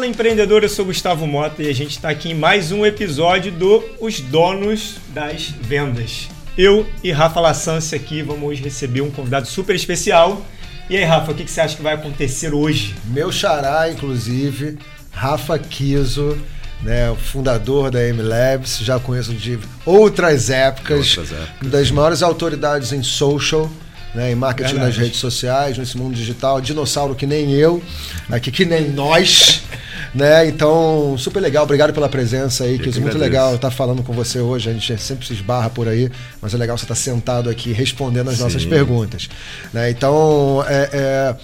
Fala empreendedor, eu sou Gustavo Mota e a gente está aqui em mais um episódio do Os Donos das Vendas. Eu e Rafa Lassance aqui vamos receber um convidado super especial. E aí, Rafa, o que, que você acha que vai acontecer hoje? Meu xará, inclusive, Rafa Kiso, né, o fundador da M Labs, já conheço de outras épocas, Outras épocas. das maiores autoridades em social, né, em marketing Verdade. nas redes sociais, nesse mundo digital, dinossauro que nem eu, aqui que nem nós, né? Então, super legal, obrigado pela presença aí, que Kiso, muito legal estar falando com você hoje, a gente sempre se esbarra por aí, mas é legal você estar sentado aqui respondendo as nossas Sim. perguntas, né? Então, é- é...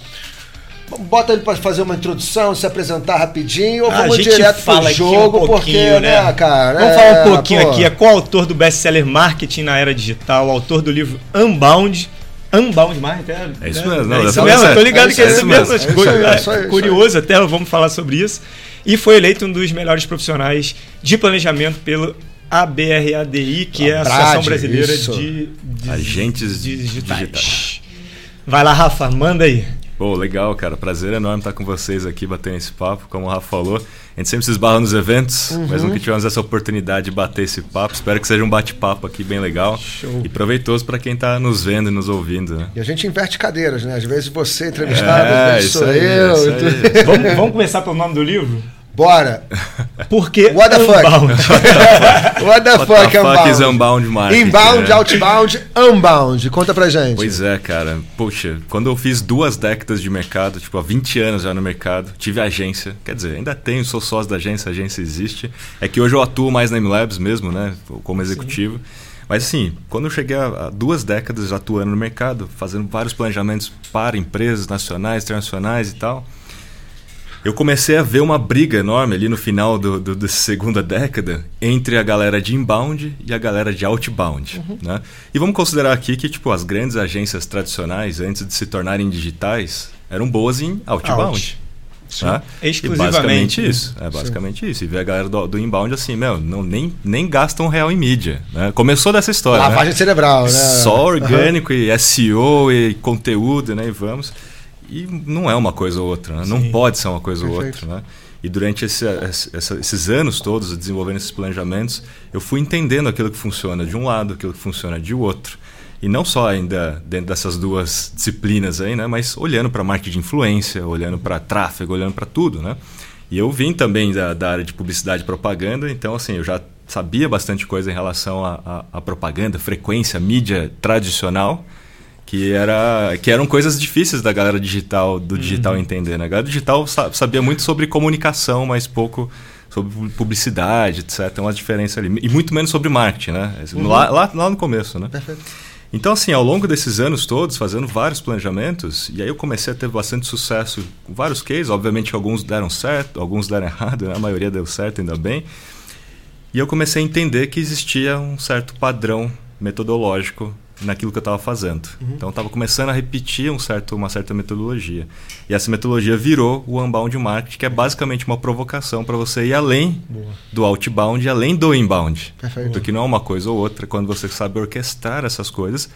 Bota ele para fazer uma introdução, se apresentar rapidinho, ou Ah, vamos direto pro aqui um jogo, porque, pouquinho, né, cara? Vamos é, falar um pouquinho pô, aqui. É coautor do best-seller Marketing na Era Digital, autor do livro Unbound. Unbound Marketing, é, É isso né? mesmo, não, é isso mesmo, eu tô ligado É que é isso mesmo, mesmo. é coisas- é isso aí, é isso Curioso até, vamos falar sobre isso. E foi eleito um dos melhores profissionais de planejamento pelo ABRADI, que é a Associação Brasileira isso. de, de Agentes digitais. digitais. Vai lá, Rafa, manda aí. Pô, legal, cara. Prazer enorme estar com vocês aqui, batendo esse papo. Como o Rafa falou, a gente sempre se esbarra nos eventos, Uhum. mas nunca tivemos essa oportunidade de bater esse papo. Espero que seja um bate-papo aqui bem legal Show. e proveitoso para quem está nos vendo e nos ouvindo, né? E a gente inverte cadeiras, né? Às vezes você é entrevistado, às É, vezes isso sou aí, eu. isso e tu- aí. Vamos, vamos começar pelo nome do livro? Bora! Porque What the fuck? What the What fuck, the fuck is Unbound? Marketing? Inbound, né? outbound, unbound. Conta pra gente. Pois é, cara. Poxa, quando eu fiz duas décadas de mercado, tipo, há 20 anos já no mercado, tive agência. Quer dizer, ainda tenho, sou sócio da agência, a agência existe. É que hoje eu atuo mais na M-Labs mesmo, né? Como executivo. Mas assim, quando eu cheguei a, a duas décadas já atuando no mercado, fazendo vários planejamentos para empresas nacionais, internacionais e tal, eu comecei a ver uma briga enorme ali no final do, do, da segunda década entre a galera de inbound e a galera de outbound. Né? E vamos considerar aqui que tipo, as grandes agências tradicionais, antes de se tornarem digitais, eram boas em outbound. Out. Né? E Exclusivamente, basicamente né? isso. É basicamente isso. E ver a galera do, do inbound assim, meu, não, nem, nem gastam real em mídia. Né? Começou dessa história. né? Lavagem cerebral, né? Só orgânico e SEO e conteúdo, né? E vamos. E não é uma coisa ou outra, né? não pode ser uma coisa ou Perfeito. outra, né? E durante esse- essa- esses anos todos, desenvolvendo esses planejamentos, eu fui entendendo aquilo que funciona de um lado, aquilo que funciona de outro. E não só ainda dentro dessas duas disciplinas aí, né? Mas olhando para marketing de influência, olhando para tráfego, olhando para tudo, né? E eu vim também da, da área de publicidade e propaganda, então assim, eu já sabia bastante coisa em relação à propaganda, frequência, mídia tradicional, que, era, que eram coisas difíceis da galera digital, do digital entender. Né? A galera digital sa- sabia muito sobre comunicação, mas pouco sobre publicidade, etc. Tem umas diferenças ali. E muito menos sobre marketing, né? Lá, lá, lá no começo, né? Perfeito. Então, assim, ao longo desses anos todos, fazendo vários planejamentos, e aí eu comecei a ter bastante sucesso com vários cases. Obviamente, alguns deram certo, alguns deram errado, né? a maioria deu certo, ainda bem. E eu comecei a entender que existia um certo padrão metodológico naquilo que eu estava fazendo. Então, eu estava começando a repetir um certo, uma certa metodologia. E essa metodologia virou o Unbound Marketing, que é basicamente uma provocação para você ir além do outbound e além do inbound. Perfeito. Porque não é uma coisa ou outra quando você sabe orquestrar essas coisas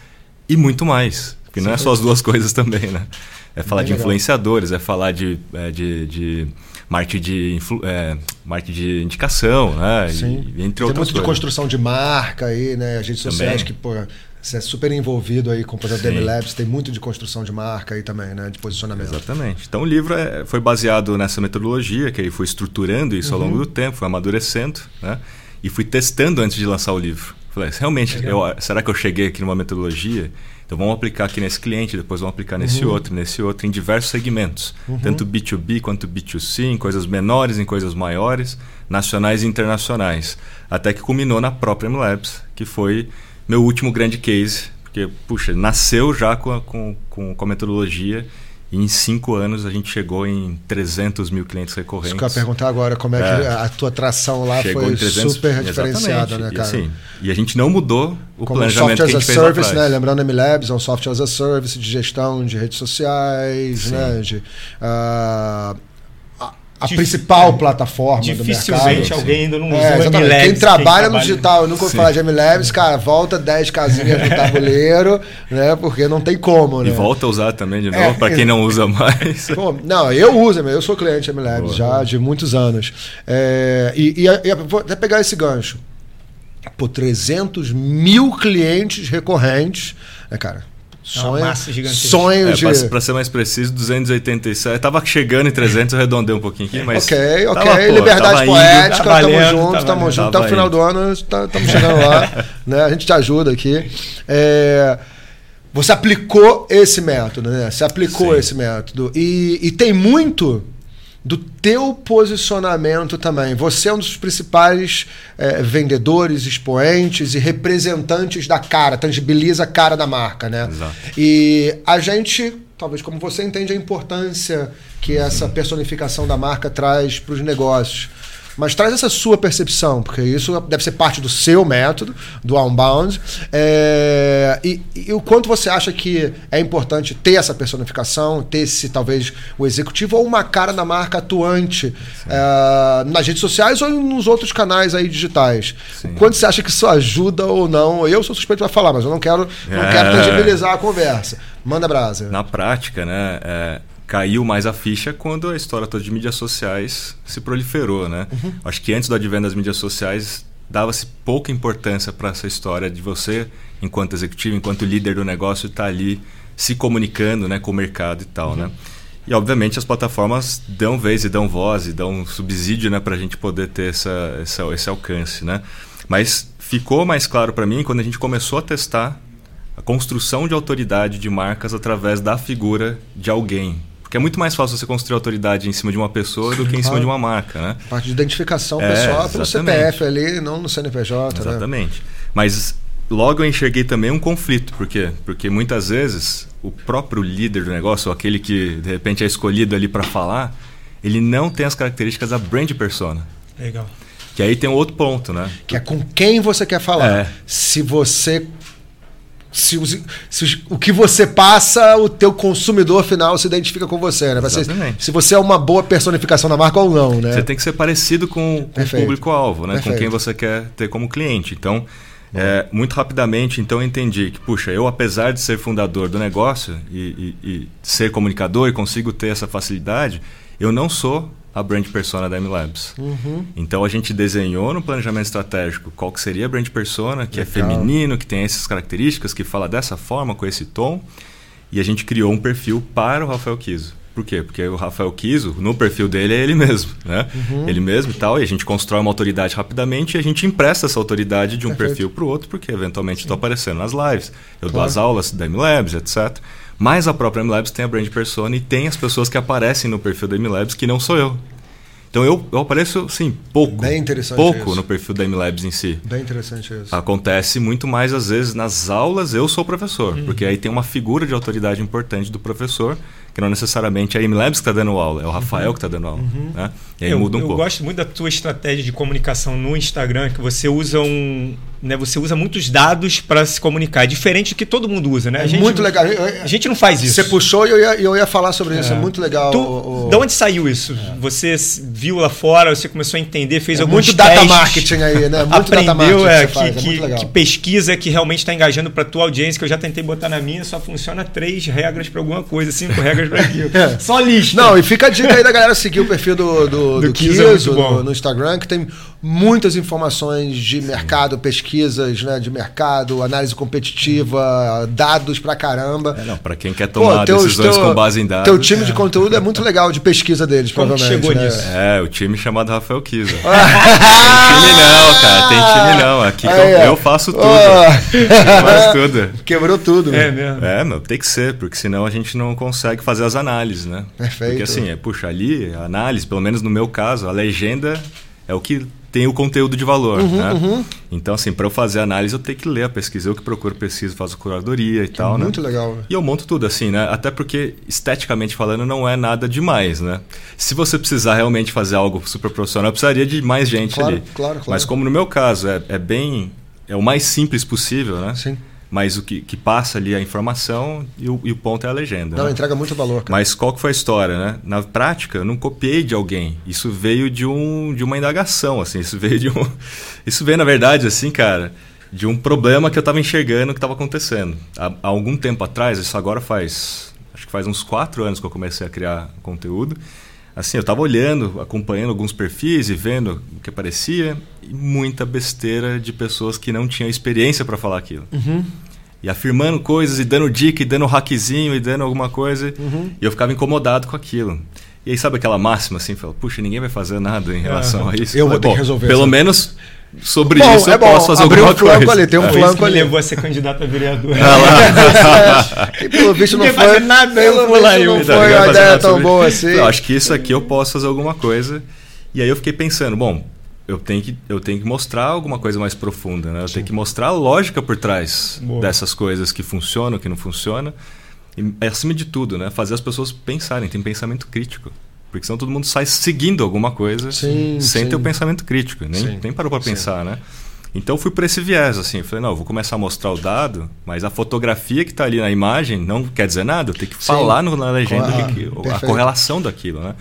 e muito mais. Porque não é só as duas coisas também, né? É falar Bem de legal. influenciadores, é falar de, é, de, de marketing de, influ, é, marketing de indicação, né? Sim. E, entre Tem outras muito de coisas. construção de marca aí, né? As redes Também. sociais que, pô, você é super envolvido aí com o projeto Sim. Labs, tem muito de construção de marca aí também, né? De posicionamento. Exatamente. Então o livro é- foi baseado nessa metodologia, que aí fui estruturando isso ao Uhum. longo do tempo, fui amadurecendo, né? E fui testando antes de lançar o livro. Falei, realmente, eu- será que eu cheguei aqui numa metodologia? Então vamos aplicar aqui nesse cliente, depois vamos aplicar nesse Uhum. outro, nesse outro, em diversos segmentos. Tanto B2B quanto B2C, em coisas menores, em coisas maiores, nacionais e internacionais. Até que culminou na própria MLabs, que foi meu último grande case. Porque, puxa, nasceu já com a, com, com, com a metodologia e em cinco anos a gente chegou em 300 mil clientes recorrentes. Isso que eu ia perguntar agora, como é, que É. a tua tração lá Chegou foi em 300 super diferenciada, né, cara? assim, e a gente não mudou o Como planejamento software que a as gente a fez service, né? Lembrando, a MLabs é um software as a service de gestão de redes sociais, Sim. né? De, ah, a- principal plataforma do mercado. Dificilmente alguém ainda não usou É, exatamente. MLabs, Quem trabalha no trabalha- digital e nunca ouviu falar de MLabs, cara, volta 10 casinhas no tabuleiro, né? Porque não tem como, né? E volta a usar também de novo, É, para quem não usa mais. Pô, não, eu uso, eu sou cliente MLabs Boa. já de muitos anos. É, e, e, e vou até pegar esse gancho. Pô, 300 mil clientes recorrentes, né, cara? Gigantesca. sonho É, de. pra ser mais preciso, 287. Tava chegando em 300, eu arredondei um pouquinho aqui, mas. ok, ok. tava, pô, Liberdade tava indo. poética, tá tamo valendo, junto, tá tamo valendo. junto. Até o final indo. do ano, estamos chegando lá. né? A gente te ajuda aqui. É, você aplicou esse método, né? Você aplicou Sim. esse método. E, e tem muito do teu posicionamento também. Você é um dos principais é, vendedores, expoentes e representantes da cara, tangibiliza a cara da marca, né? Exato. E a gente, talvez como você entende a importância que essa personificação da marca traz para os negócios. Mas traz essa sua percepção, porque isso deve ser parte do seu método, do Unbound. É, e, e o quanto você acha que é importante ter essa personificação, ter esse, talvez, o executivo ou uma cara da marca atuante é, nas redes sociais ou nos outros canais aí digitais. Sim. Quanto você acha que isso ajuda ou não? Eu sou suspeito para falar, mas eu não quero, não É. quero tangibilizar a conversa. Manda brasa. Na prática, né, é, caiu mais a ficha quando a história toda de mídias sociais se proliferou, né? Uhum. Acho que antes do advento das mídias sociais dava-se pouca importância para essa história de você, enquanto executivo, enquanto líder do negócio, estar ali se comunicando, né, com o mercado e tal, né? E obviamente as plataformas dão vez e dão voz e dão subsídio, né, para a gente poder ter essa, essa, esse alcance, né? Mas ficou mais claro para mim quando a gente começou a testar a construção de autoridade de marcas através da figura de alguém. Porque é muito mais fácil você construir autoridade em cima de uma pessoa do que em cima de uma marca, né? Parte de identificação É, pessoal pelo exatamente. CPF ali, não no CNPJ, né? Exatamente. Mas logo eu enxerguei também um conflito. Por quê? Porque muitas vezes o próprio líder do negócio, ou aquele que de repente é escolhido ali para falar, ele não tem as características da brand persona. Legal. Que aí tem um outro ponto, né? Que é com quem você quer falar. É. Se você. Se, se o que você passa, o teu consumidor final se identifica com você, né? Exatamente. se você é uma boa personificação da marca ou não, né? Você tem que ser parecido com, com o público-alvo, né? Com Perfeito. quem você quer ter como cliente. Então, é, muito rapidamente, então eu entendi que, puxa, eu apesar de ser fundador do negócio e, e- e ser comunicador e consigo ter essa facilidade, eu não sou a brand persona da M-Labs. Uhum. Então a gente desenhou no planejamento estratégico qual que seria a brand persona, que é Legal. feminino, que tem essas características, que fala dessa forma, com esse tom. E a gente criou um perfil para o Rafael Kiso. Por quê? Porque o Rafael Kiso, no perfil dele, é ele mesmo, né? Uhum. Ele mesmo e tal, e a gente constrói uma autoridade rapidamente e a gente empresta essa autoridade de um Perfeito. perfil para o outro, porque eventualmente estou aparecendo nas lives, eu dou Claro. as aulas da MLabs, etc. Mas a própria MLabs tem a brand persona e tem as pessoas que aparecem no perfil da MLabs que não sou eu. Então eu, eu apareço, sim, pouco. Bem interessante Pouco isso. no perfil da MLabs em si. Bem interessante isso. Acontece muito mais às vezes nas aulas eu sou o professor, Uhum. porque aí tem uma figura de autoridade importante do professor, que não necessariamente é a MLabs que está dando aula, é o Rafael que está dando aula. Né? E aí eu, muda um eu pouco. gosto muito da tua estratégia de comunicação no Instagram, que você usa um, né, você usa muitos dados para se comunicar, diferente do que todo mundo usa, né? A É gente, muito legal. Eu- eu- A gente não faz isso. Você puxou e eu ia, eu ia falar sobre isso. É, É. muito legal. Tu, o- o- De onde saiu isso? Você s- viu lá fora, você começou a entender, fez É alguns muito data testes, marketing aí, né? Muito data aprendeu marketing é, que que, você faz, é que- muito legal. que pesquisa que realmente está engajando para tua audiência, que eu já tentei botar na minha, só funciona três regras para alguma coisa, cinco regras É. Só lista. Não, e fica a dica aí da galera seguir o perfil do, do, Do do Kizo é no Instagram, que tem muitas informações de mercado, pesquisas né, de mercado, análise competitiva, dados pra caramba. É, não, para quem quer Pô, tomar teus- decisões teu- com base em dados. Teu time de conteúdo é muito legal de pesquisa deles, Como provavelmente. chegou né? nisso? É, o time chamado Rafael Kiza. tem time não, cara. Tem time não. Aqui eu, eu faço tudo. Eu faço tudo. Quebrou tudo. É mesmo. É, meu, tem que ser, porque senão a gente não consegue fazer as análises, né? Perfeito. Porque assim, é, puxa, ali, a análise, pelo menos no meu caso, a legenda é o que tem o conteúdo de valor, Uhum, né? Então, assim, para eu fazer a análise, eu tenho que ler a pesquisa. Eu que procuro pesquisa, faço curadoria e tal, né? Muito legal. E eu monto tudo assim, né? Até porque, esteticamente falando, não é nada demais, né? Se você precisar realmente fazer algo super profissional, eu precisaria de mais gente Claro, ali. claro, claro. Mas como no meu caso é, é bem... É o mais simples possível, né? Sim. Mas o que, que passa ali é a informação e o, e o ponto é a legenda. Não, né? entrega muito valor, cara. Mas qual que foi a história, né? Na prática, eu não copiei de alguém. Isso veio de, um, de uma indagação, assim. Isso veio de um... Isso veio, na verdade, assim, cara, de um problema que eu estava enxergando que estava acontecendo. Há, há algum tempo atrás, isso agora faz... Acho que faz uns quatro anos que eu comecei a criar conteúdo. Assim, eu estava olhando, acompanhando alguns perfis e vendo o que aparecia. E muita besteira de pessoas que não tinham experiência para falar aquilo. Uhum. E afirmando coisas, e dando dica, e dando hackzinho, e dando alguma coisa. Uhum. E eu ficava incomodado com aquilo. E aí, sabe aquela máxima assim? Fala, Puxa, ninguém vai fazer nada em relação a isso. Eu vou Falei, ter que "Bom, resolver Pelo isso." menos sobre Bom, isso é eu bom, posso fazer abriu alguma um coisa. ali, tem um flanco isso que ali. levou a ser candidato a vereador. e pelo visto não foi, nada, pelo vou visto eu- não Então, foi uma ideia tão boa assim. Eu acho que isso aqui eu posso fazer alguma coisa. E aí eu fiquei pensando, bom, eu tenho que, eu tenho que mostrar alguma coisa mais profunda, né? Eu tenho que mostrar a lógica por trás Boa. dessas coisas que funcionam, que não funcionam. E acima de tudo, né? Fazer as pessoas pensarem, tem pensamento crítico. Porque senão todo mundo sai seguindo alguma coisa Sim, sem sim. ter o pensamento crítico. Nem, Sim. nem parou para Sim. pensar, né? Então fui por esse viés, assim. Eu falei, não, eu vou começar a mostrar o dado, mas a fotografia que está ali na imagem não quer dizer nada. Eu tenho que falar no- na legenda o que a correlação daquilo, né?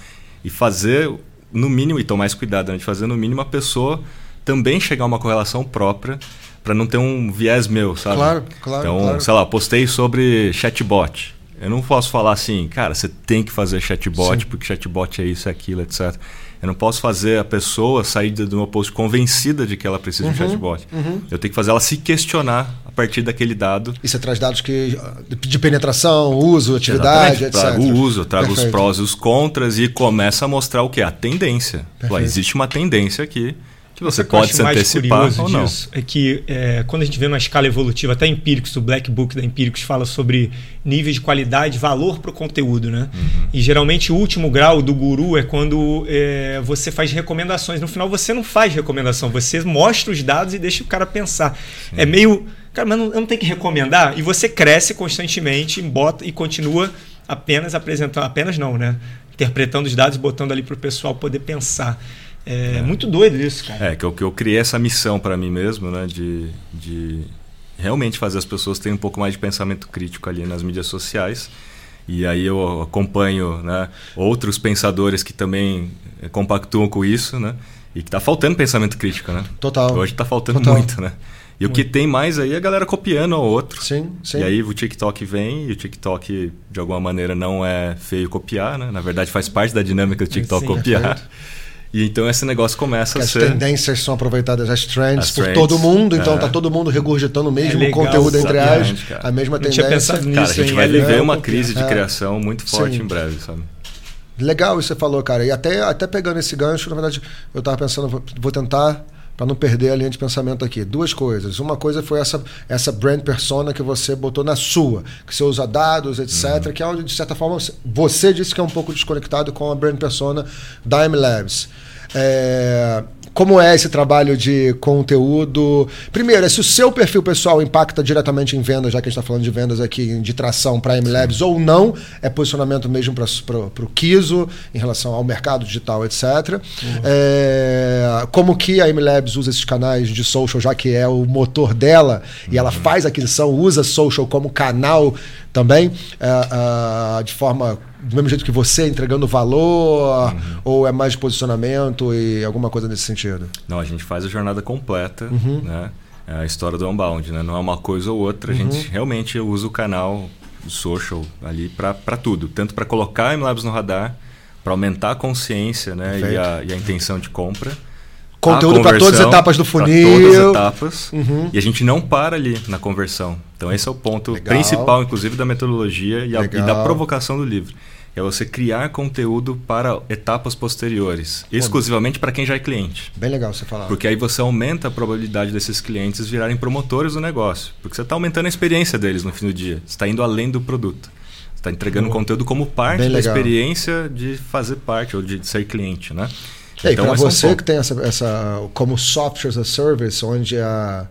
E fazer, no mínimo, e tomar esse cuidado, né? de fazer no mínimo a pessoa também chegar a uma correlação própria para não ter um viés meu, sabe? Claro, claro, Então, claro. sei lá, postei sobre chatbot. Eu não posso falar assim, cara, você tem que fazer chatbot Sim. porque chatbot é isso, é aquilo, etc. Eu não posso fazer a pessoa sair do meu post convencida de que ela precisa Uhum, de um chatbot. Eu tenho que fazer ela se questionar a partir daquele dado. E você traz dados que, de penetração, uso, atividade, Exatamente, etc. trago o uso, eu trago os Perfeito. prós e os contras e começa a mostrar o que? A tendência. Perfeito. existe uma tendência aqui que você pode se mais antecipar curioso ou não. disso é que é, quando a gente vê uma escala evolutiva, até Empíricos, o Black Book da Empíricos fala sobre níveis de qualidade, valor para o conteúdo, né? Uhum. E geralmente o último grau do guru é quando é, você faz recomendações. No final você não faz recomendação, você mostra os dados e deixa o cara pensar. É meio, cara, mas não, eu não tenho que recomendar. E você cresce constantemente, bota e continua apenas apresentando, apenas não, né? Interpretando os dados e botando ali para o pessoal poder pensar. É, muito doido isso, cara. É, que eu, que eu criei essa missão para mim mesmo, né? De, de realmente fazer as pessoas terem um pouco mais de pensamento crítico ali nas mídias sociais. E aí eu acompanho né, outros pensadores que também eh, compactuam com isso, né? E que tá faltando pensamento crítico, né? Total. Hoje tá faltando Total. muito, né? E o que tem mais aí é a galera copiando ao outro. Sim, sim. E aí o TikTok vem e o TikTok de alguma maneira não é feio copiar, né? Na verdade faz parte da dinâmica do TikTok Sim, copiar. perfeito. E então esse negócio começa que a as ser tendências são aproveitadas, as trends, As por trends, todo mundo, então é. tá todo mundo regurgitando o mesmo É legal, conteúdo entre as, cara. a mesma tendência. pensado Cara, a nisso gente vai é viver uma crise de É. criação muito forte Sim. em breve, sabe? Legal isso que você falou, cara. E até, até pegando esse gancho, na verdade, eu tava pensando, vou tentar, para não perder a linha de pensamento aqui. Duas coisas. Uma coisa foi essa, essa brand persona que você botou na sua, que você usa dados, etc., que é onde, de certa forma, você disse que é um pouco desconectado com a brand persona da M Labs. É, como é esse trabalho de conteúdo? Primeiro, é se o seu perfil pessoal impacta diretamente em vendas, já que a gente está falando de vendas aqui, de tração para a MLabs ou não, é posicionamento mesmo para o Kiso em relação ao mercado digital, etc. É, como que a MLabs usa esses canais de social, já que é o motor dela, e ela faz aquisição, usa social como canal também, é, é, de forma do mesmo jeito que você, entregando valor, ou é mais de posicionamento e alguma coisa nesse sentido? Não, a gente faz a jornada completa, Uhum. né? É a história do Unbound, né? Não é uma coisa ou outra, a Uhum. gente realmente usa o canal social ali para tudo, tanto para colocar a MLabs no radar, para aumentar a consciência, né? E a, e a intenção de compra. Conteúdo A pra todas as etapas do funil. todas as etapas. Uhum. E a gente não para ali na conversão. Então esse é o ponto Legal. principal, inclusive, da metodologia e, a- e da provocação do livro. É você criar conteúdo para etapas posteriores, exclusivamente para quem já é cliente. Bem legal você falar. Porque aí você aumenta a probabilidade desses clientes virarem promotores do negócio. Porque você está aumentando a experiência deles no fim do dia. Você está indo além do produto. Você está entregando conteúdo como parte da experiência de fazer parte ou de ser cliente, né? E aí, para é você que tem essa, essa como software as a service, onde a,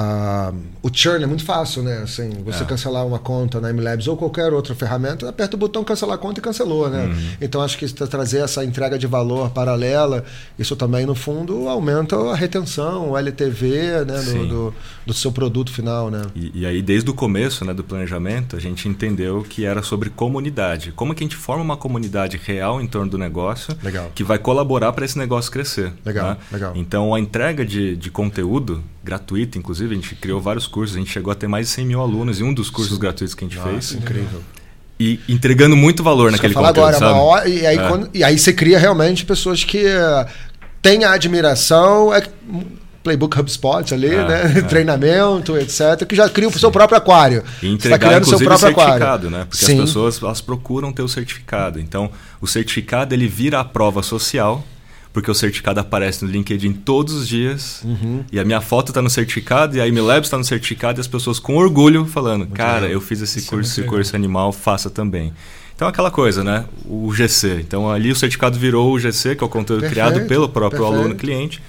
ah, o churn é muito fácil, né? Assim, você É. cancelar uma conta na MLabs ou qualquer outra ferramenta, aperta o botão cancelar a conta e cancelou, né? Uhum. Então acho que tra- trazer essa entrega de valor paralela, isso também, no fundo, aumenta a retenção, o LTV né? do, do, do seu produto final, né? E, e aí, desde o começo né, do planejamento, a gente entendeu que era sobre comunidade. Como que a gente forma uma comunidade real em torno do negócio Legal. que vai colaborar para esse negócio crescer. Legal, né? legal. Então, a entrega de, de conteúdo gratuito, inclusive, a gente criou vários cursos, a gente chegou a ter mais de 100 mil alunos em um dos cursos gratuitos que a gente fez. incrível. E entregando muito valor Isso naquele conteúdo, agora, sabe? hora- e, aí É. quando- e aí você cria realmente pessoas que eh, têm a admiração, é, Playbook HubSpot ali, É, né? é. Treinamento, etc., que já cria o seu próprio aquário. E tá entregar, criando seu próprio certificado, aquário. né? Porque Sim. as pessoas elas procuram ter o certificado. Então, o certificado ele vira a prova social, porque o certificado aparece no LinkedIn todos os dias. Uhum. E a minha foto está no certificado, e a MLabs está no certificado, e as pessoas com orgulho falando: Cara, legal. eu fiz esse Isso é curso, muito esse curso animal, faça também. Então, aquela coisa, né? O GC. Então, ali o certificado virou o GC, que é o conteúdo Perfeito, criado pelo próprio perfeito. aluno cliente,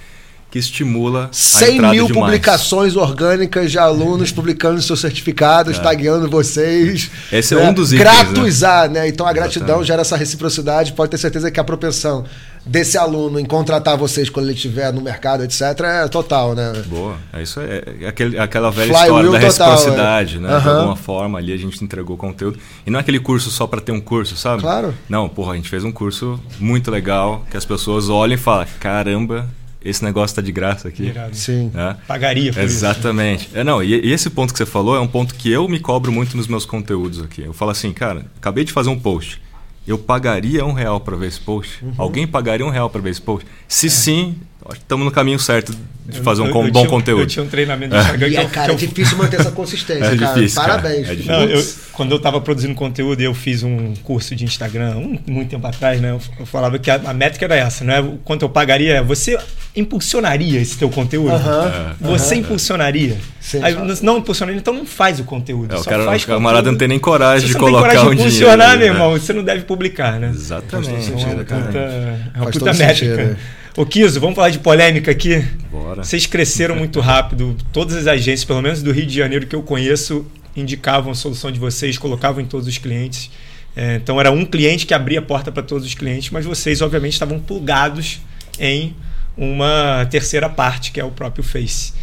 que estimula a 100 entrada mil de mais. publicações orgânicas de alunos publicando seus certificados, tagueando vocês. É. Esse é né? um dos itens, Gratuizar, né? Então a gratidão Exatamente. gera essa reciprocidade. Pode ter certeza que a propensão desse aluno em contratar vocês quando ele estiver no mercado, etc., é total, né? Boa, é isso aí. É aquele, aquela velha Flywheel história da total, reciprocidade, é. né? De Aham. alguma forma ali a gente entregou conteúdo. E não é aquele curso só para ter um curso, sabe? Claro. Não, porra, a gente fez um curso muito legal que as pessoas olham e falam: caramba, esse negócio tá de graça aqui. Irado. Sim. Né? Pagaria por isso. Exatamente. É, não, e, e esse ponto que você falou é um ponto que eu me cobro muito nos meus conteúdos aqui. Eu falo assim, cara, acabei de fazer um post. Eu pagaria um real para ver esse post? Uhum. Alguém pagaria um real para ver esse post? Se sim, acho que estamos no caminho certo de Eu- fazer um eu- eu bom tinha um- conteúdo. Eu tinha um treinamento do Instagram E que é, cara, é difícil manter essa consistência, É cara. difícil, cara. Parabéns. É difícil. Não, eu- quando eu estava produzindo conteúdo e eu fiz um curso de Instagram, um, muito tempo atrás, né? Eu, eu falava que a, a métrica era essa, não é o quanto eu pagaria, é você impulsionaria esse teu conteúdo? Aham, Você impulsionaria? Sim. Aí, não- impulsionaria, então não faz o conteúdo. É, o só cara, faz o camarada não tem nem coragem de você não tem colocar coragem um de dinheiro. impulsionar, ali, meu né? irmão, você não deve publicar, né? Exatamente. Então, é uma sentido, puta, é uma puta métrica. sentido. Ô Kiso, vamos falar de polêmica aqui? Bora. Vocês cresceram muito rápido. Todas as agências, pelo menos do Rio de Janeiro que eu conheço, indicavam a solução de vocês, colocavam em todos os clientes. É, então era um cliente que abria a porta para todos os clientes, mas vocês, obviamente, estavam plugados em uma terceira parte, que é o próprio Face.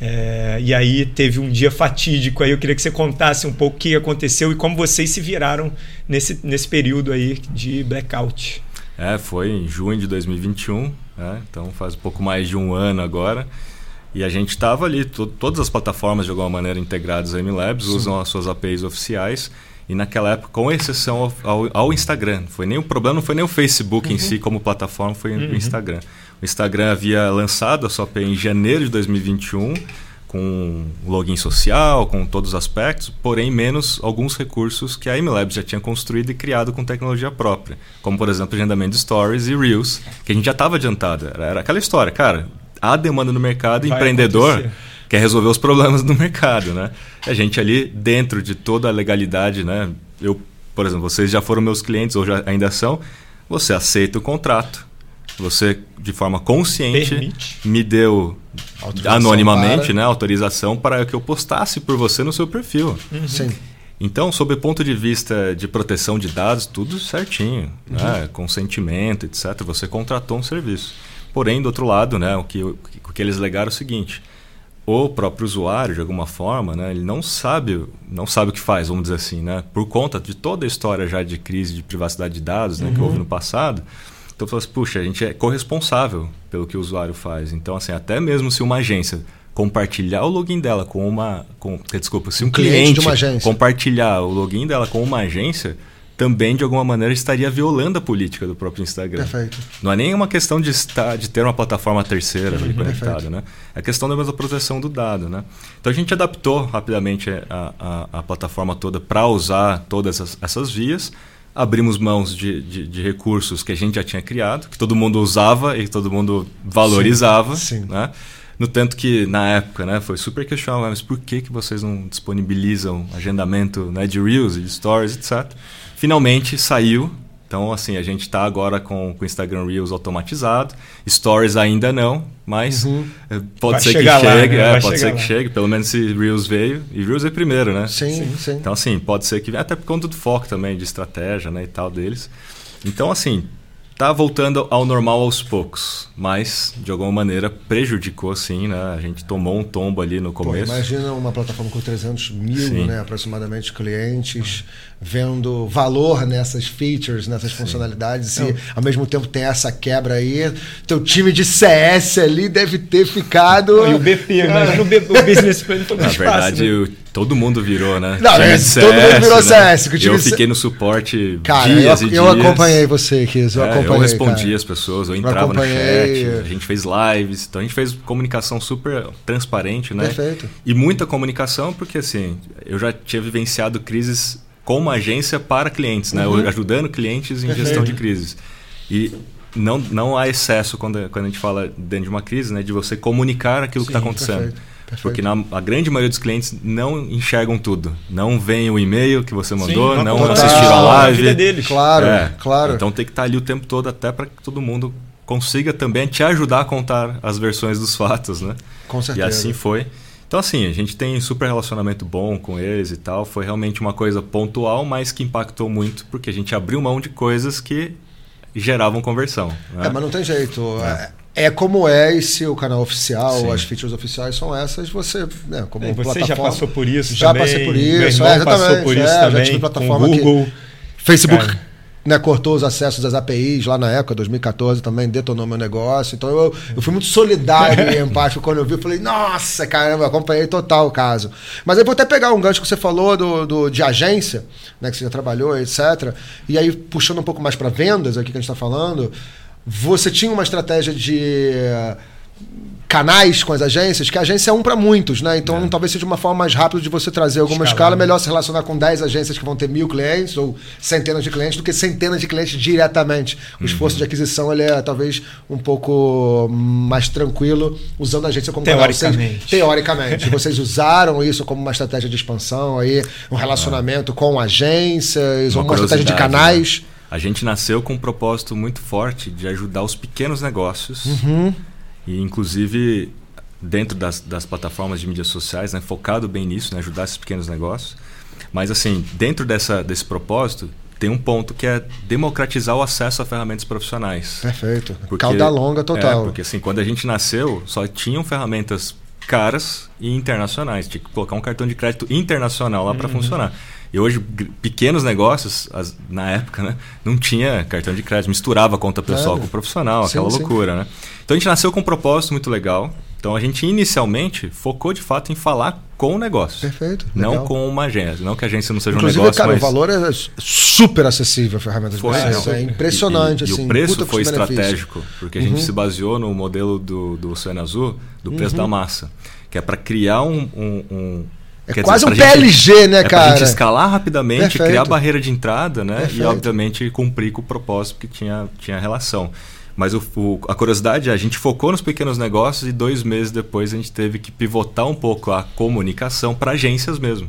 É, e aí teve um dia fatídico aí. Eu queria que você contasse um pouco o que aconteceu e como vocês se viraram nesse, nesse período aí de blackout. É, foi em junho de 2021, né? então faz um pouco mais de um ano agora. E a gente estava ali, to- todas as plataformas de alguma maneira integradas ao MLabs usam as suas APIs oficiais. E naquela época, com exceção ao, ao- ao Instagram, foi nem o problema não foi nem o Facebook em si como plataforma, foi o Instagram. O Instagram havia lançado a sua API em janeiro de 2021, com login social, com todos os aspectos, porém menos alguns recursos que a MLabs já tinha construído e criado com tecnologia própria, como por exemplo agendamento de stories e reels, que a gente já estava adiantado. Era, aquela história, cara, há demanda no mercado, Vai empreendedor acontecer. quer resolver os problemas do mercado, né? A gente ali dentro de toda a legalidade, né? Eu, por exemplo, vocês já foram meus clientes ou já ainda são, você aceita o contrato. Você, de forma consciente, Permite. me deu anonimamente para- né, autorização para que eu postasse por você no seu perfil. Sim. Então, sob o ponto de vista de proteção de dados, tudo certinho, né? consentimento, etc. Você contratou um serviço. Porém, do outro lado, né, o, que, o que eles legaram é o seguinte: o próprio usuário, de alguma forma, né, ele não sabe, não sabe o que faz, vamos dizer assim, né, por conta de toda a história já de crise de privacidade de dados né, que houve no passado. Então, falou assim, puxa, a gente é corresponsável pelo que o usuário faz. Então, assim, até mesmo se uma agência compartilhar o login dela com uma, com, desculpa, se um, Um cliente cliente, compartilhar o login dela com uma agência, também de alguma maneira estaria violando a política do próprio Instagram. Perfeito. Não é nem uma questão de, estar, de ter uma plataforma terceira ali conectada, Perfeito. né? É questão da mesma proteção do dado, né? Então a gente adaptou rapidamente a, a, a plataforma toda para usar todas essas, essas vias. Abrimos mãos de, de, de recursos que a gente já tinha criado, que todo mundo usava e que todo mundo valorizava, Sim, sim. né? No tanto que, na época, né, foi super questionável, mas por que, que vocês não disponibilizam agendamento né, de Reels, de Stories, etc. Finalmente saiu. Então, assim, a gente está agora com com o Instagram Reels automatizado. Stories ainda não. Mas uhum. pode vai ser que lá, chegue, né? é, pode ser lá. que chegue, pelo menos se Reels veio, e Reels é primeiro, né? Sim, sim, sim. Então, assim, pode ser que venha, até por conta do foco também, de estratégia, né, e tal deles. Então, assim, tá voltando ao normal aos poucos, mas de alguma maneira prejudicou sim, né? A gente tomou um tombo ali no começo. Pô, imagina uma plataforma com 300 mil, né, aproximadamente clientes, vendo valor nessas features, nessas sim. funcionalidades e ao mesmo tempo tem essa quebra aí. Teu time de CS ali deve ter ficado. E o BP, imagina o, o business plan foi Na verdade, né? todo mundo virou, né? Não, é, CS, todo mundo virou né? CS. eu fiquei no suporte cara, dias eu, e eu dias. acompanhei você, Kiz. Eu, é, acompanhei, eu respondia cara. as pessoas, eu entrava eu no chat, a gente fez lives, então a gente fez comunicação super transparente, né? Perfeito. E muita comunicação, porque assim, eu já tinha vivenciado crises com uma agência para clientes, né? Uhum. Ajudando clientes em Perfeito. gestão de crises. E não, não há excesso quando, quando a gente fala dentro de uma crise, né? De você comunicar aquilo Sim, que está acontecendo. Perfeito. Perfeito. Porque na, a grande maioria dos clientes não enxergam tudo. Não veem o e-mail que você mandou, Sim, não total. assistiram a A live. vida deles. Claro, É, claro. Então tem que estar ali o tempo todo até para que todo mundo consiga também te ajudar a contar as versões dos fatos, né? Com certeza. E assim foi. Então assim, a gente tem super relacionamento bom com eles e tal. Foi realmente uma coisa pontual, mas que impactou muito porque a gente abriu mão de coisas que geravam conversão. Né? É, mas não tem jeito. É. é como é e se o canal oficial, Sim. as features oficiais são essas, você, né, como é, você plataforma, já passou por isso já também. passei por isso, Meu é, passou por isso é, também. Já tive plataforma com Google. Que, Facebook Cara. Né, cortou os acessos das APIs lá na época, 2014 também, detonou meu negócio. Então eu, eu fui muito solidário e empático quando eu vi. Eu falei, nossa, caramba, eu acompanhei total o caso. Mas aí vou até pegar um gancho que você falou do, do, de agência, né, que você já trabalhou, etc. E aí, puxando um pouco mais para vendas aqui que a gente está falando, você tinha uma estratégia de canais com as agências, que a agência é um para muitos, né? Então é. talvez seja uma forma mais rápida de você trazer alguma Escalar, escala, né? melhor se relacionar com 10 agências que vão ter mil clientes ou centenas de clientes do que centenas de clientes diretamente. O Uhum. esforço de aquisição ele é talvez um pouco mais tranquilo usando a agência como canal. Teoricamente. Vocês, teoricamente. vocês usaram isso como uma estratégia de expansão aí, um relacionamento com agências, Uma uma, estratégia de curiosidade, canais. né? A gente nasceu com um propósito muito forte de ajudar os pequenos negócios. Uhum. E, inclusive, dentro das, das plataformas de mídias sociais, né, focado bem nisso, né, ajudar esses pequenos negócios. Mas, assim, dentro dessa, desse propósito, tem um ponto que é democratizar o acesso a ferramentas profissionais. Perfeito. Porque- Cauda longa total. É, porque, assim, quando a gente nasceu, só tinham ferramentas caras e internacionais. Tinha que colocar um cartão de crédito internacional lá para funcionar. E hoje, pequenos negócios, as- na época, né, não tinha cartão de crédito, misturava a conta pessoal Claro. com profissional, aquela sim. loucura, né? Então a gente nasceu com um propósito muito legal. Então a gente inicialmente focou de fato em falar com o negócio. Perfeito. Não legal. com uma agência. Não que a agência não seja Inclusive, um negócio, cara, mas o valor é super acessível a ferramenta de foi, não. É impressionante. E, e, assim, e o preço foi estratégico, porque a gente se baseou no modelo do, do Oceano Azul, do preço da massa, que é para criar um. um, um É quer quase dizer, um pra gente- PLG, né, é pra cara? gente escalar rapidamente, Perfeito. criar barreira de entrada, né? Perfeito. E, obviamente, cumprir com o propósito que tinha, tinha relação. Mas o, o- a curiosidade é, a gente focou nos pequenos negócios e dois meses depois a gente teve que pivotar um pouco a comunicação para agências mesmo.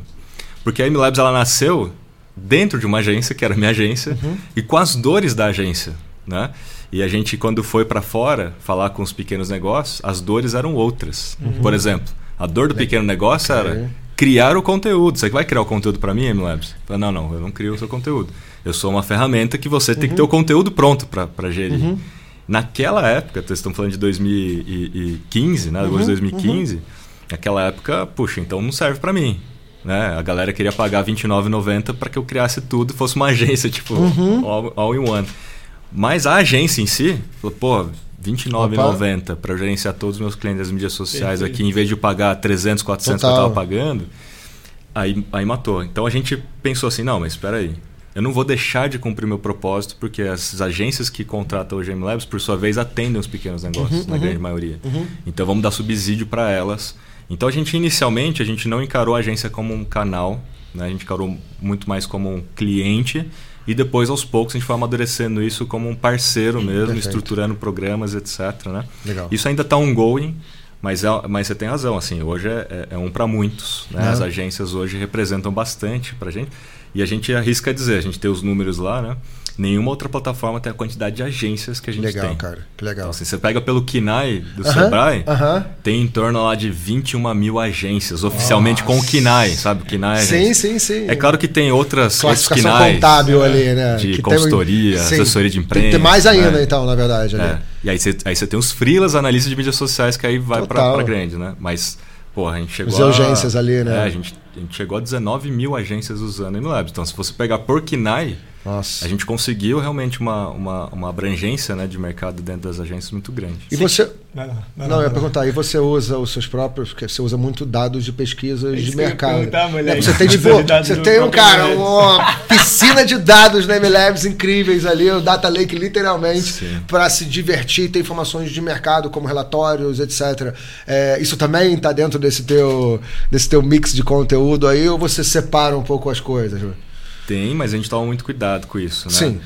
Porque a MLabs ela nasceu dentro de uma agência, que era a minha agência, Uhum. e com as dores da agência, né? E a gente, quando foi para fora falar com os pequenos negócios, as dores eram outras. Por exemplo, a dor do pequeno negócio Uhum. Era criar o conteúdo. Você vai criar o conteúdo para mim, MLabs? Não, não, eu não crio o seu conteúdo. Eu sou uma ferramenta que você tem que ter o conteúdo pronto para gerir. Naquela época, vocês estão falando de 2015, né? De 2015. Naquela época, puxa, então não serve para mim. Né? A galera queria pagar R$29,90 para que eu criasse tudo e fosse uma agência, tipo, all, all in one. Mas a agência em si, falou, pô, R$29,90 para gerenciar todos os meus clientes das mídias sociais Perfeito. aqui, em vez de pagar 300, 400 que eu Total. estava pagando, aí, aí matou. Então a gente pensou assim, não, mas espera aí. Eu não vou deixar de cumprir meu propósito, porque as agências que contratam o GM Labs, por sua vez, atendem os pequenos negócios, na grande maioria. Então vamos dar subsídio para elas. Então a gente, inicialmente, a gente não encarou a agência como um canal, né? a gente encarou muito mais como um cliente. E depois, aos poucos, a gente foi amadurecendo isso como um parceiro mesmo, Perfeito. estruturando programas, etc. Né? Legal. Isso ainda está ongoing, mas, é, mas você tem razão. Assim, hoje é, é- é um para muitos. Né? As agências hoje representam bastante para gente. E a gente arrisca dizer, a gente tem os números lá, né? Nenhuma outra plataforma tem a quantidade de agências que a gente legal, tem. cara. Que legal. Então, assim, você pega pelo KINAI do Aham, Sebrae, aham. tem em torno lá de 21 mil agências, oficialmente com o KINAI, sabe? O KINAI é Sim, agência. sim, sim. É claro que tem outras Classificação KINAIs, contábil ali, né? de Que tem- consultoria, Sim. assessoria de Tem imprensa, mais ainda, né? então, na verdade. É. E aí você, aí você tem os freelas, analistas de mídias sociais, que aí vai pra grande, né? Mas, porra, a gente chegou As a... urgências ali, né? É, a gente, a gente chegou a 19 mil agências usando o MLabs. Então, se você pegar por KINAI, Nossa. a gente conseguiu realmente uma, uma, uma abrangência né, de mercado dentro das agências muito grande. E você. Vai lá, vai Não, lá, eu ia perguntar, e você usa os seus próprios, porque você usa muito dados de pesquisas É de mercado. moleque. Você tem, tipo, você tem um cara, MLabs. uma piscina de dados na MLabs incríveis ali, o Data Lake literalmente, Sim. para se divertir, ter informações de mercado, como relatórios, etc. É, isso também está dentro desse teu, desse teu mix de conteúdo aí, ou você separa um pouco as coisas? Tem, mas a gente toma muito cuidado com isso, né? Sim.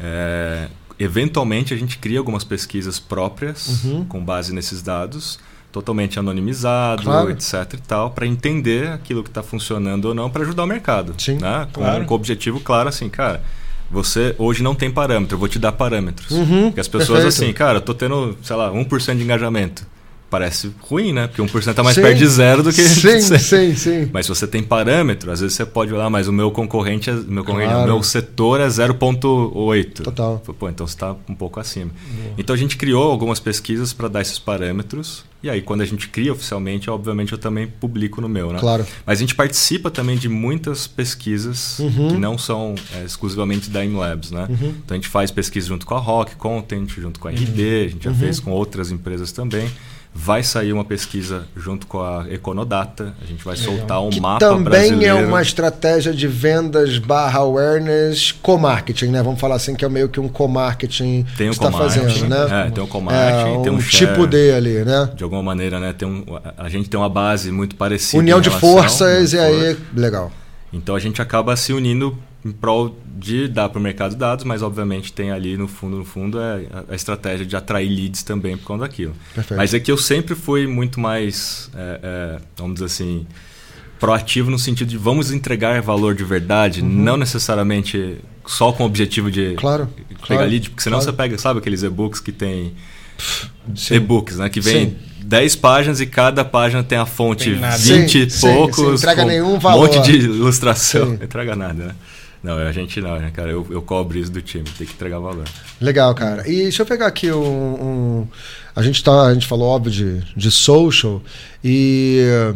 É, eventualmente a gente cria algumas pesquisas próprias Uhum. com base nesses dados, totalmente anonimizado, Claro. etc e tal, para entender aquilo que está funcionando ou não para ajudar o mercado, Sim, né? Com, claro. com o objetivo claro assim, cara, você hoje não tem parâmetro, eu vou te dar parâmetros. Uhum, Porque as pessoas perfeito. assim, cara, eu tô tendo, sei lá, 1% de engajamento. Parece ruim, né? Porque 1% tá mais Sim. perto de zero do que Sim, sim, sim. mas se você tem parâmetro, às vezes você pode olhar, mas o meu concorrente, é, meu, concorrente Claro. o meu setor é 0,8. Total. Pô, então você está um pouco acima. Então a gente criou algumas pesquisas para dar esses parâmetros. E aí, quando a gente cria oficialmente, obviamente eu também publico no meu, né? Claro. Mas a gente participa também de muitas pesquisas Uhum. que não são é, exclusivamente da InLabs, né? Então a gente faz pesquisa junto com a Rock Content, junto com a RD, a gente Uhum. já fez com outras empresas também. Vai sair uma pesquisa junto com a Econodata. A gente vai soltar um Que mapa também brasileiro. é uma estratégia de vendas barra awareness co-marketing, né? Vamos falar assim que é meio que um co-marketing que você está co-marketing, fazendo, né? é, tem o co-marketing, É, tem um um share. tipo de ali, né? De alguma maneira, né? Tem um, a- gente tem uma base muito parecida. União de relação, forças e né, aí, for- legal. Então a gente acaba se unindo em prol de dar para o mercado dados, mas obviamente tem ali no fundo, no fundo, é a, estratégia de atrair leads também por conta daquilo. Perfeito. Mas é que eu sempre fui muito mais, é, é, vamos dizer assim, proativo no sentido de vamos entregar valor de verdade, não necessariamente só com o objetivo de Uhum. Claro, pegar claro, lead, porque senão claro. você pega, sabe aqueles e-books que tem Sim. e-books, né? Que vem Sim. 10 páginas e cada página tem a fonte Tem nada. 20 Sim, e sim, poucos. sim, entrega com nenhum Um valor. monte de ilustração. Sim. Não entrega nada, né? Não, a gente não, né, cara? Eu, eu cobro isso do time, tem que entregar valor. Legal, cara. E deixa eu pegar aqui um. um- a, gente tá, a gente falou, óbvio, de, de social. E eh,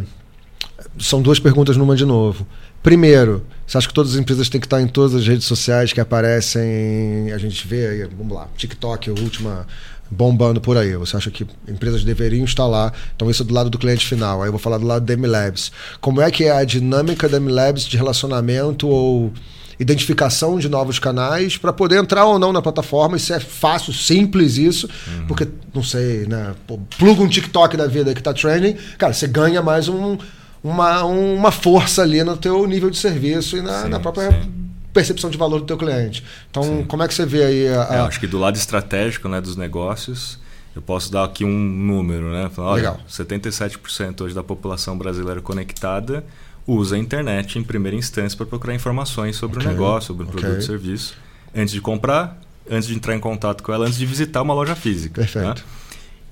são duas perguntas numa de novo. Primeiro, você acha que todas as empresas têm que estar em todas as redes sociais que aparecem? A gente vê aí, vamos lá, TikTok, a última bombando por aí. Você acha que empresas deveriam estar lá? Então, isso é do lado do cliente final. Aí eu vou falar do lado da MLabs. Como é que é a dinâmica da MLabs de relacionamento ou identificação de novos canais para poder entrar ou não na plataforma. Isso é fácil, simples isso, porque, não sei, né? Pô, pluga um TikTok da vida que tá trending, cara, você ganha mais um, uma, uma força ali no teu nível de serviço e na, Sim, na própria sim. percepção de valor do teu cliente. Então, como é que você vê aí a, É, acho que do lado estratégico né, dos negócios, eu posso dar aqui um número, né? Falar, olha, Legal. 77% hoje da população brasileira conectada usa a internet em primeira instância para procurar informações sobre Ok, o negócio, sobre o ok. produto e serviço, antes de comprar, antes de entrar em contato com ela, antes de visitar uma loja física. Perfeito. né?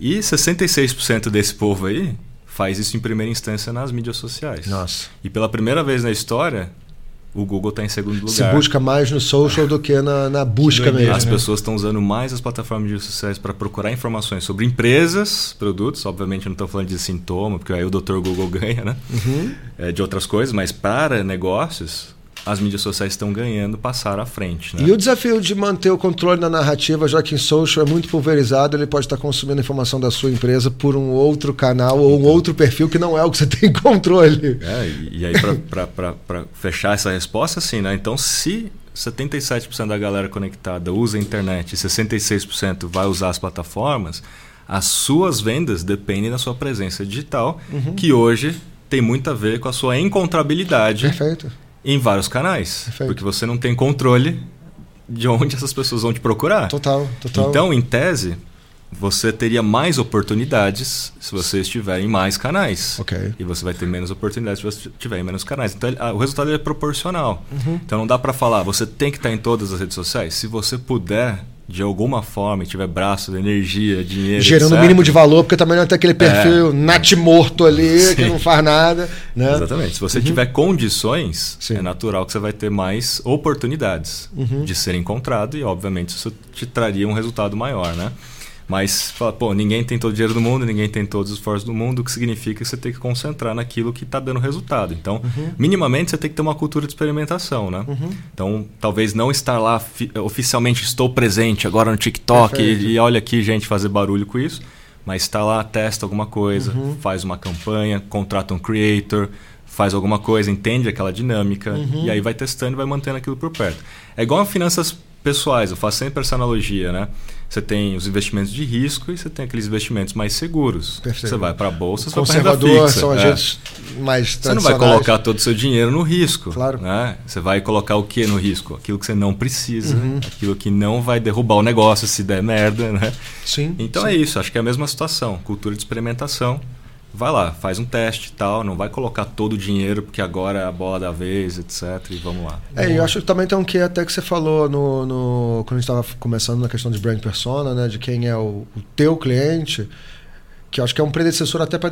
E 66% desse povo aí faz isso em primeira instância nas mídias sociais. Nossa. E pela primeira vez na história, o Google está em segundo lugar. Se busca mais no social do que na, na busca doideira, mesmo. As né? pessoas estão usando mais as plataformas de redes sociais para procurar informações sobre empresas, produtos. Obviamente, não estou falando de sintoma, porque aí o Dr. Google ganha, né? Uhum. É, de outras coisas, mas para negócios, as mídias sociais estão ganhando, passaram à frente. Né? E o desafio de manter o controle da narrativa, já que em social é muito pulverizado, ele pode estar consumindo informação da sua empresa por um outro canal ou um outro perfil que não é o que você tem controle. É, e, e aí, para fechar essa resposta, assim, né? Então, se 77% da galera conectada usa a internet e 66% vai usar as plataformas, as suas vendas dependem da sua presença digital, Uhum. que hoje tem muito a ver com a sua encontrabilidade Perfeito. Em vários canais. Perfeito. Porque você não tem controle de onde essas pessoas vão te procurar. Total, total. Então, em tese, você teria mais oportunidades se você estiver em mais canais. Ok. E você vai ter menos oportunidades se você estiver em menos canais. Então, o resultado é proporcional. Então, não dá para falar, você tem que estar em todas as redes sociais. Se você puder, de alguma forma, e tiver braço, energia, dinheiro, Gerando o mínimo de valor, porque também não tem aquele perfil nat morto ali, que Sim. não faz nada. Né? Exatamente. Se você tiver condições, Sim. é natural que você vai ter mais oportunidades de ser encontrado e, obviamente, isso te traria um resultado maior, né? Mas, fala, pô, ninguém tem todo o dinheiro do mundo, ninguém tem todos os esforços do mundo, o que significa que você tem que concentrar naquilo que está dando resultado. Então, minimamente, você tem que ter uma cultura de experimentação, né? Então, talvez não estar lá fi- oficialmente, estou presente agora no TikTok Perfeito. e, e olha aqui, gente, fazer barulho com isso. Mas está lá, testa alguma coisa, Uhum. faz uma campanha, contrata um creator, faz alguma coisa, entende aquela dinâmica Uhum. e aí vai testando e vai mantendo aquilo por perto. É igual a finanças pessoais, eu faço sempre essa analogia, né? Você tem os investimentos de risco e você tem aqueles investimentos mais seguros. Perfeito. Você vai para a bolsa, você vai para Conservador fixa. são é. agentes mais Você não vai colocar todo o seu dinheiro no risco. Claro. Né? Você vai colocar o que no risco? Aquilo que você não precisa, Uhum. aquilo que não vai derrubar o negócio se der merda. Né? Sim. Então é isso, acho que é a mesma situação. Cultura de experimentação. Vai lá, faz um teste e tal. Não vai colocar todo o dinheiro porque agora é a bola da vez, etc. E vamos lá. É, eu acho que também tem um que até que você falou no, no- quando a gente estava começando na questão de brand persona, né, de quem é o, o teu cliente, que eu acho que é um predecessor até para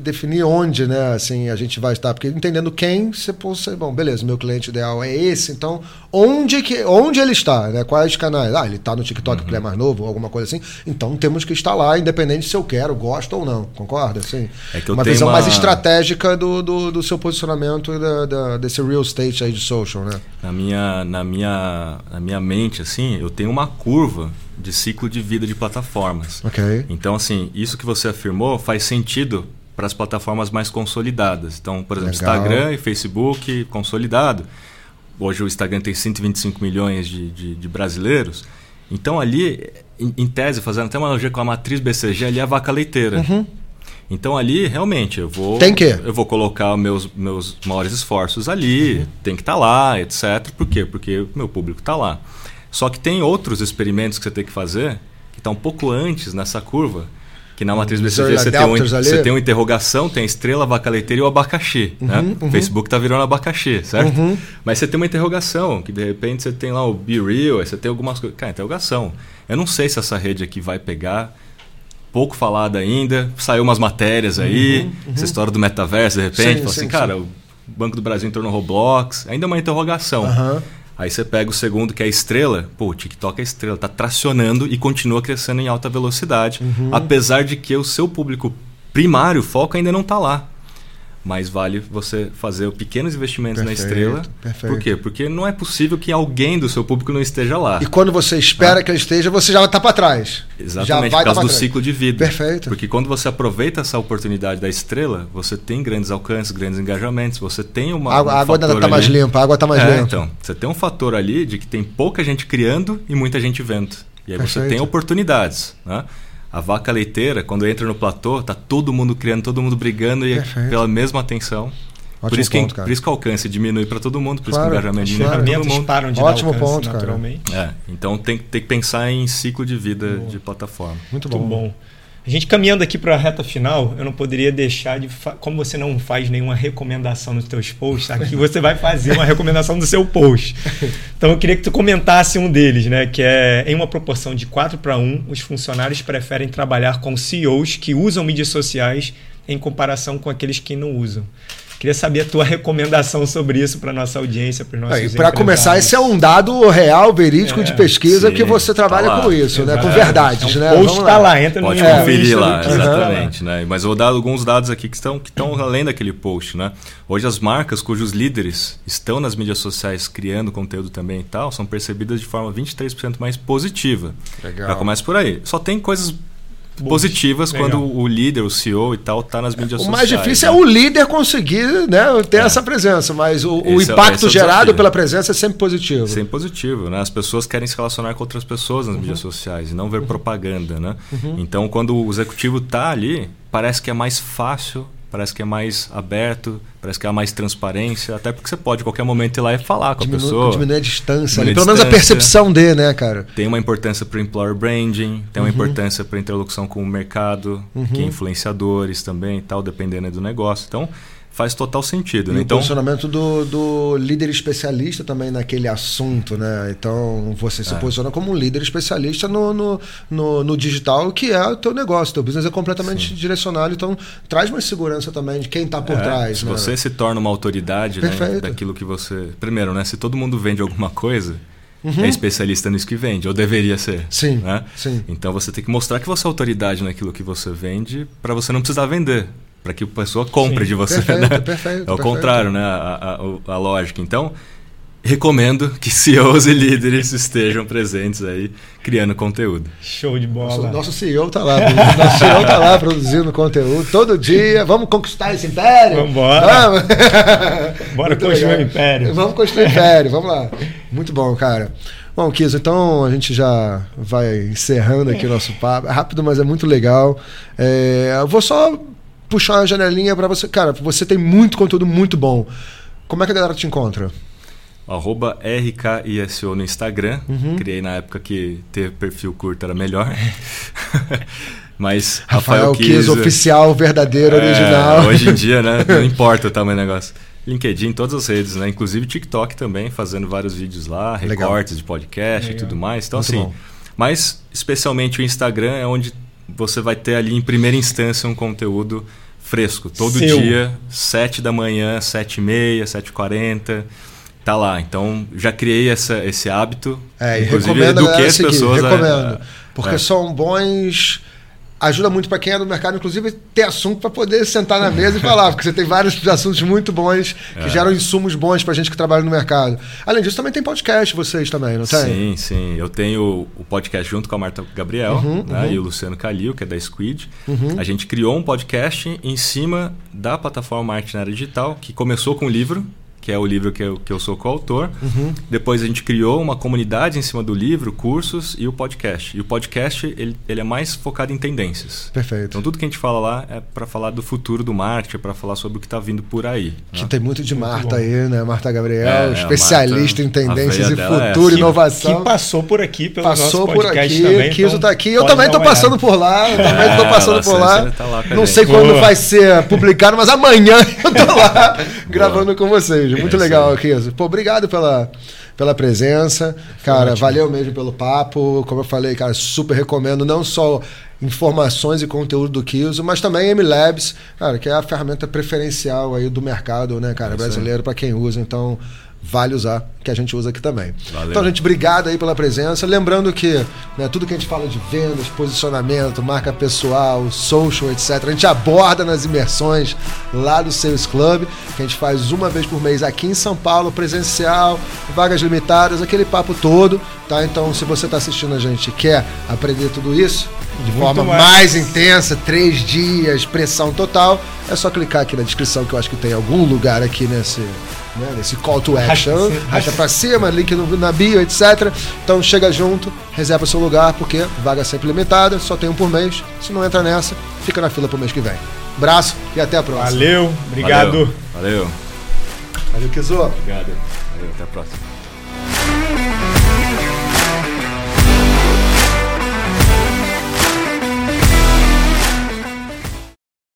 definir onde, né, assim, a gente vai estar, porque entendendo quem, você pô, você, bom, beleza, meu cliente ideal é esse, então onde que onde ele está, né, quais canais? Ah, ele está no TikTok porque ele é mais novo, alguma coisa assim. Então temos que estar lá, independente se eu quero, gosto ou não. Concorda? Assim, É que eu uma tenho visão uma- mais estratégica do, do, do seu posicionamento da, da- desse real estate aí de social, né? Na minha, na, minha, na minha mente, assim, eu tenho uma curva de ciclo de vida de plataformas. Ok. Então, assim, isso que você afirmou faz sentido para as plataformas mais consolidadas. Então, por exemplo, Legal. Instagram e Facebook consolidado. Hoje o Instagram tem 125 milhões de, de, de brasileiros. Então, ali, em, em tese, fazendo até uma analogia com a matriz BCG, ali é a vaca leiteira. Então, ali, realmente, eu vou... Uhum. Tem que. Eu vou colocar meus, meus maiores esforços ali, tem que estar lá, etc. Por quê? Porque o meu público está lá. Só que tem outros experimentos que você tem que fazer que está um pouco antes nessa curva. Que na matriz BCG você tem, um, você tem uma interrogação, tem a estrela, a vaca leiteira e o abacaxi. né? O Facebook está virando abacaxi, certo? Mas você tem uma interrogação, que de repente você tem lá o Be Real, aí você tem algumas coisas. Cara, interrogação. Eu não sei se essa rede aqui vai pegar pouco falada ainda. Saiu umas matérias aí, essa história do metaverso, de repente, Sim, fala sim, assim, cara, sim. o Banco do Brasil entrou no Roblox, ainda é uma interrogação. Aham. Aí você pega o segundo, que é a estrela, pô, o TikTok é estrela, tá tracionando e continua crescendo em alta velocidade, Uhum. apesar de que o seu público primário, o foco ainda não tá lá. Mas vale você fazer pequenos investimentos Perfeito, na estrela. perfeito. Por quê? Porque não é possível que alguém do seu público não esteja lá. E quando você espera que ele esteja, você já está para trás. Exatamente, vai por causa tá do pra trás. ciclo de vida. Perfeito. Porque quando você aproveita essa oportunidade da estrela, você tem grandes alcances, grandes engajamentos, você tem uma. A água, um a água fator está mais limpa, a água está mais é, limpa. então, você tem um fator ali de que tem pouca gente criando e muita gente vendo. E aí você Perfeito. tem oportunidades. Né? A vaca leiteira, quando entra no platô, tá todo mundo criando, todo mundo brigando e Perfeito. pela mesma atenção. por Ótimo isso, que, ponto, cara. por isso que o alcance diminui para todo mundo, por Claro, isso que o engajamento diminui para todo mundo. param de Ótimo alcance ponto, cara. naturalmente. É, então tem, tem que pensar em ciclo de vida de plataforma. Muito Muito bom. A gente caminhando aqui para a reta final, eu não poderia deixar de. Como você não faz nenhuma recomendação nos teus posts, aqui você vai fazer uma recomendação do seu post. Então eu queria que tu comentasse um deles, né? Que é em uma proporção de 4 para 1, os funcionários preferem trabalhar com CEOs que usam mídias sociais em comparação com aqueles que não usam. Queria saber a tua recomendação sobre isso para nossa audiência, para os nossos Para começar, esse é um dado real, verídico É, de pesquisa sim, que você trabalha tá com isso, né? Com Exato. verdades, Então, né? O post Vamos está lá, entra Pode no conferir Insta lá, exatamente. Né? Mas eu vou dar alguns dados aqui que estão, que estão além daquele post. Né? Hoje as marcas cujos líderes estão nas mídias sociais criando conteúdo também e tal, são percebidas de forma 23% mais positiva. Legal. Já começa por aí. Só tem coisas positivas Legal. quando o líder, o CEO e tal, tá nas mídias O sociais. mais difícil né? é o líder conseguir né, ter essa presença, mas o, o é- esse impacto é o gerado pela presença é sempre positivo. Sempre positivo, né? As pessoas querem se relacionar com outras pessoas nas mídias sociais e não ver propaganda, né? Então, quando o executivo tá ali, parece que é mais fácil parece que é mais aberto, parece que há mais transparência, até porque você pode a qualquer momento ir lá e falar com Diminu a pessoa. Diminuir a distância. A Pelo menos a percepção de, né, cara? Tem uma importância para o employer branding, tem Uhum. uma importância para interlocução com o mercado, que é influenciadores também e tal, dependendo do negócio. Então, faz total sentido. E Né? o Então, posicionamento do, do líder especialista também naquele assunto, né? Então você se É. posiciona como um líder especialista no, no, no, no digital, que é o teu negócio. Teu business é completamente direcionado, então traz mais segurança também de quem está por é, trás. se né? você se torna uma autoridade né, daquilo que você. Primeiro, né? Se todo mundo vende alguma coisa, Uhum. é especialista nisso que vende, ou deveria ser. Sim, né? sim. Então você tem que mostrar que você é autoridade naquilo que você vende para você não precisar vender. Para que a pessoa compre Sim. de você. Perfeito, né? perfeito, É o perfeito. contrário, né? A, a- a lógica. Então, recomendo que CEOs e líderes estejam presentes aí, criando conteúdo. Show de bola. Nosso, nosso CEO tá lá, nosso CEO tá lá produzindo conteúdo todo dia. Vamos conquistar esse império? Vambora. Vamos. Bora Muito construir legal. um império. Vamos construir um império, vamos lá. Muito bom, cara. Bom, Kiso, então a gente já vai encerrando aqui o nosso papo. É rápido, mas é muito legal. É, eu vou só puxar uma janelinha para você. Cara, você tem muito conteúdo muito bom. Como é que a galera te encontra? Arroba RKISO no Instagram. Uhum. Criei na época que ter perfil curto era melhor. Mas Rafael, Rafael Kiso, oficial, verdadeiro, É, original. Hoje em dia, né? Não importa o tamanho do negócio. LinkedIn, todas as redes, né? Inclusive TikTok também, fazendo vários vídeos lá, Legal. recortes de podcast Legal. e tudo mais. Então, Muito assim. bom. Mas, especialmente o Instagram é onde você vai ter ali em primeira instância um conteúdo fresco. Todo Seu. dia, 7 da manhã, 7 e meia, 7 e 40 Tá lá. Então, já criei essa, esse hábito. É, e recomendo a eduquei as seguir, pessoas. a- recomendo. a- porque é. são bons. Ajuda muito para quem é do mercado, inclusive, ter assunto para poder sentar na mesa e falar, porque você tem vários assuntos muito bons que É. geram insumos bons para gente que trabalha no mercado. Além disso, também tem podcast, vocês também, não tem? Sim, sim. Eu tenho o podcast junto com a Marta Gabriel Uhum, né, uhum. e o Luciano Calil, que é da Squid. A gente criou um podcast em cima da plataforma Marketing na Área Digital, que começou com o livro, que é o livro que eu, que eu sou coautor. Uhum. Depois a gente criou uma comunidade em cima do livro, cursos e o podcast. E o podcast ele, ele é mais focado em tendências. Perfeito. Então tudo que a gente fala lá é para falar do futuro do marketing, para falar sobre o que está vindo por aí. Que né? tem muito de Marta bom. aí, né? Marta Gabriel, É, é, a especialista Marta, em tendências e é futuro, assim, inovação. Que passou por aqui pelo Passou nosso por podcast aqui, também. Kiso então tá aqui. Eu também uma passando olhada. por lá. Eu também tô É, passando por lá. Tá lá Não gente. sei quando Boa. vai ser publicado, mas amanhã eu tô lá gravando com vocês. Muito É legal. Kiso. Pô, obrigado pela, pela presença. Cara, valeu mesmo pelo papo. Como eu falei, cara, super recomendo não só informações e conteúdo do Kiso, mas também MLabs, cara, que é a ferramenta preferencial aí do mercado, né, cara, É brasileiro para quem usa. Então, vale usar, que a gente usa aqui também. Valeu. Então, gente, obrigado aí pela presença. Lembrando que né, tudo que a gente fala de vendas, posicionamento, marca pessoal, social, etc., a gente aborda nas imersões lá do Sales Club, que a gente faz uma vez por mês aqui em São Paulo, presencial, vagas limitadas, aquele papo todo, tá? Então, se você está assistindo a gente e quer aprender tudo isso de Muito forma mais. mais intensa, três dias, pressão total, é só clicar aqui na descrição que eu acho que tem algum lugar aqui nesse, né, nesse call to action. Arrasta pra cima. Link no, na bio, etc. Então chega junto, reserva seu lugar, porque vaga sempre limitada, só tem um por mês. Se não entra nessa, fica na fila pro mês que vem. Abraço e até a próxima. Valeu, obrigado. Valeu. Valeu. Valeu, Kizo. Obrigado. Valeu, até a próxima.